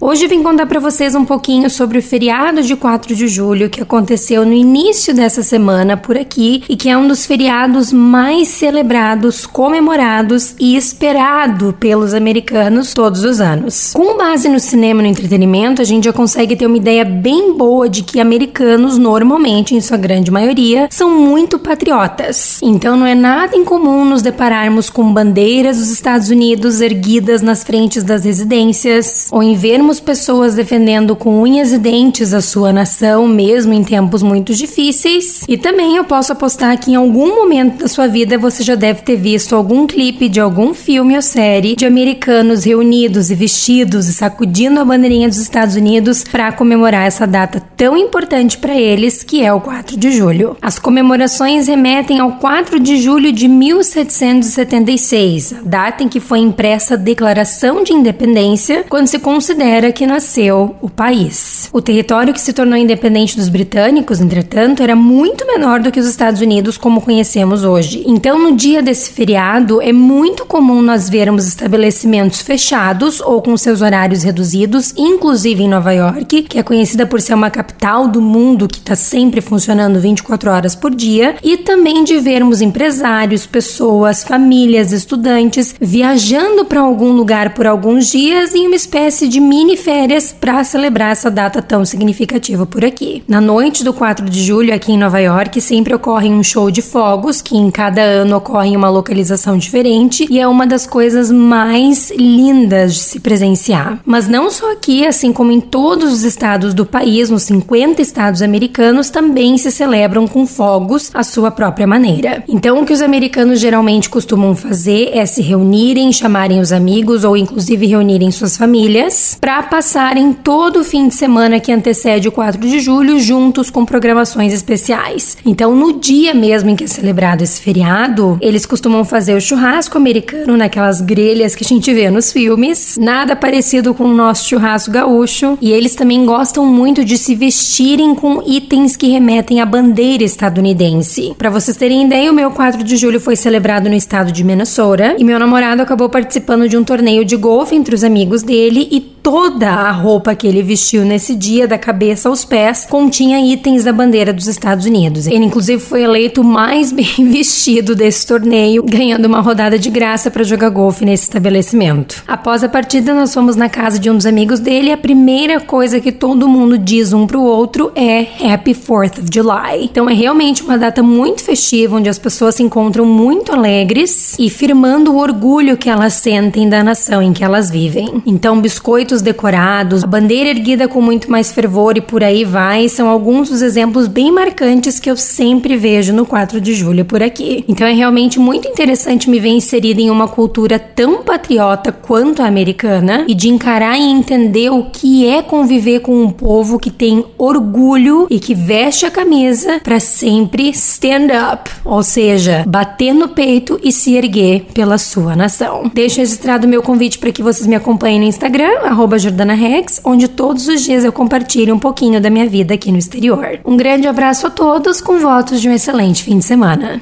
Hoje vim contar para vocês um pouquinho sobre o feriado de 4 de julho que aconteceu no início dessa semana por aqui e que é um dos feriados mais celebrados, comemorados e esperado pelos americanos todos os anos. Com base no cinema e no entretenimento, a gente já consegue ter uma ideia bem boa de que americanos, normalmente, em sua grande maioria, são muito patriotas. Então não é nada incomum nos depararmos com bandeiras dos Estados Unidos erguidas nas frentes das residências ou em vermos vemos pessoas defendendo com unhas e dentes a sua nação, mesmo em tempos muito difíceis. E também eu posso apostar que em algum momento da sua vida você já deve ter visto algum clipe de algum filme ou série de americanos reunidos e vestidos e sacudindo a bandeirinha dos Estados Unidos para comemorar essa data tão importante para eles, que é o 4 de julho. As comemorações remetem ao 4 de julho de 1776, a data em que foi impressa a Declaração de Independência, quando se considera era que nasceu o país. O território que se tornou independente dos britânicos, entretanto, era muito menor do que os Estados Unidos como conhecemos hoje. Então, no dia desse feriado, é muito comum nós vermos estabelecimentos fechados ou com seus horários reduzidos, inclusive em Nova York, que é conhecida por ser uma capital do mundo que está sempre funcionando 24 horas por dia, e também de vermos empresários, pessoas, famílias, estudantes viajando para algum lugar por alguns dias em uma espécie de mini mini férias para celebrar essa data tão significativa por aqui. Na noite do 4 de julho, aqui em Nova York, sempre ocorre um show de fogos, que em cada ano ocorre em uma localização diferente e é uma das coisas mais lindas de se presenciar. Mas não só aqui, assim como em todos os estados do país, nos 50 estados americanos, também se celebram com fogos à sua própria maneira. Então, o que os americanos geralmente costumam fazer é se reunirem, chamarem os amigos ou inclusive reunirem suas famílias para passarem todo o fim de semana que antecede o 4 de julho juntos com programações especiais. Então, no dia mesmo em que é celebrado esse feriado, eles costumam fazer o churrasco americano naquelas grelhas que a gente vê nos filmes, nada parecido com o nosso churrasco gaúcho, e eles também gostam muito de se vestirem com itens que remetem à bandeira estadunidense. Para vocês terem ideia, o meu 4 de julho foi celebrado no estado de Minnesota e meu namorado acabou participando de um torneio de golfe entre os amigos dele e toda a roupa que ele vestiu nesse dia, da cabeça aos pés, continha itens da bandeira dos Estados Unidos. Ele, inclusive, foi eleito mais bem vestido desse torneio, ganhando uma rodada de graça para jogar golfe nesse estabelecimento. Após a partida, nós fomos na casa de um dos amigos dele e a primeira coisa que todo mundo diz um pro outro é Happy 4th of July. Então é realmente uma data muito festiva, onde as pessoas se encontram muito alegres e firmando o orgulho que elas sentem da nação em que elas vivem. Então, biscoitos decorados, a bandeira erguida com muito mais fervor e por aí vai, são alguns dos exemplos bem marcantes que eu sempre vejo no 4 de julho por aqui. Então é realmente muito interessante me ver inserida em uma cultura tão patriota quanto a americana e de encarar e entender o que é conviver com um povo que tem orgulho e que veste a camisa para sempre stand up, ou seja, bater no peito e se erguer pela sua nação. Deixo registrado meu convite para que vocês me acompanhem no Instagram, Jordana Rex, onde todos os dias eu compartilho um pouquinho da minha vida aqui no exterior. Um grande abraço a todos, com votos de um excelente fim de semana.